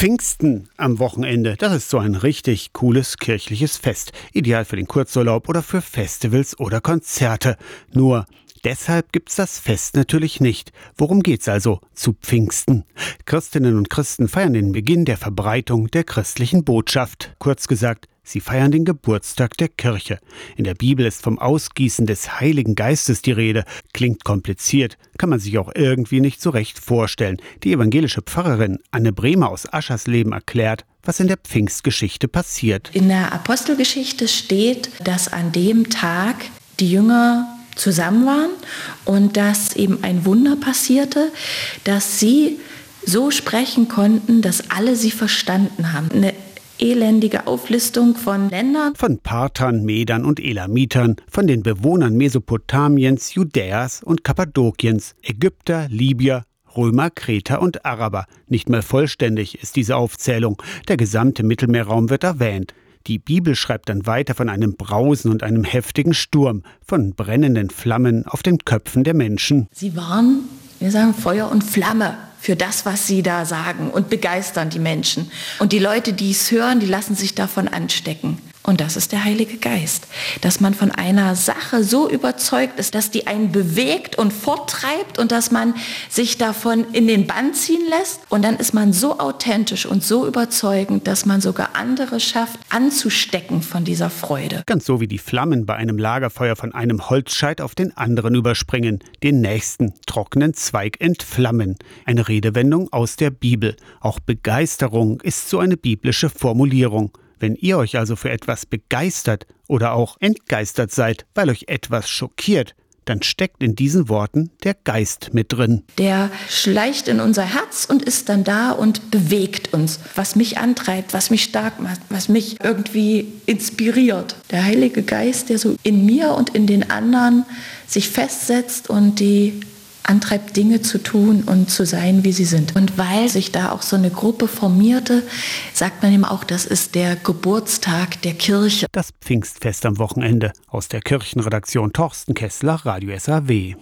Pfingsten am Wochenende, das ist so ein richtig cooles kirchliches Fest. Ideal für den Kurzurlaub oder für Festivals oder Konzerte. Nur, Deshalb gibt's das Fest natürlich nicht. Worum geht's also zu Pfingsten? Christinnen und Christen feiern den Beginn der Verbreitung der christlichen Botschaft. Kurz gesagt, Sie feiern den Geburtstag der Kirche. In der Bibel ist vom Ausgießen des Heiligen Geistes die Rede. Klingt kompliziert, kann man sich auch irgendwie nicht so recht vorstellen. Die evangelische Pfarrerin Anne Bremer aus Aschersleben erklärt, was in der Pfingstgeschichte passiert. In der Apostelgeschichte steht, dass an dem Tag die Jünger zusammen waren und dass eben ein Wunder passierte, dass sie so sprechen konnten, dass alle sie verstanden haben. Eine elendige Auflistung von Ländern. Von Parthern, Medern und Elamitern, von den Bewohnern Mesopotamiens, Judäas und Kappadokiens, Ägypter, Libyer, Römer, Kreter und Araber. Nicht mal vollständig ist diese Aufzählung. Der gesamte Mittelmeerraum wird erwähnt. Die Bibel schreibt dann weiter von einem Brausen und einem heftigen Sturm, von brennenden Flammen auf den Köpfen der Menschen. Sie waren, wir sagen, Feuer und Flamme für das, was sie da sagen und begeistern die Menschen. Und die Leute, die es hören, die lassen sich davon anstecken. Und das ist der Heilige Geist. Dass man von einer Sache so überzeugt ist, dass die einen bewegt und forttreibt und dass man sich davon in den Bann ziehen lässt. Und dann ist man so authentisch und so überzeugend, dass man sogar andere schafft, anzustecken von dieser Freude. Ganz so wie die Flammen bei einem Lagerfeuer von einem Holzscheit auf den anderen überspringen, den nächsten trockenen Zweig entflammen. Eine Redewendung aus der Bibel. Auch Begeisterung ist so eine biblische Formulierung. Wenn ihr euch also für etwas begeistert oder auch entgeistert seid, weil euch etwas schockiert, dann steckt in diesen Worten der Geist mit drin. Der schleicht in unser Herz und ist dann da und bewegt uns, was mich antreibt, was mich stark macht, was mich irgendwie inspiriert. Der Heilige Geist, der so in mir und in den anderen sich festsetzt und die antreibt, Dinge zu tun und zu sein, wie sie sind. Und weil sich da auch so eine Gruppe formierte, sagt man ihm auch, das ist der Geburtstag der Kirche. Das Pfingstfest am Wochenende. Aus der Kirchenredaktion Torsten Kessler, Radio SAW.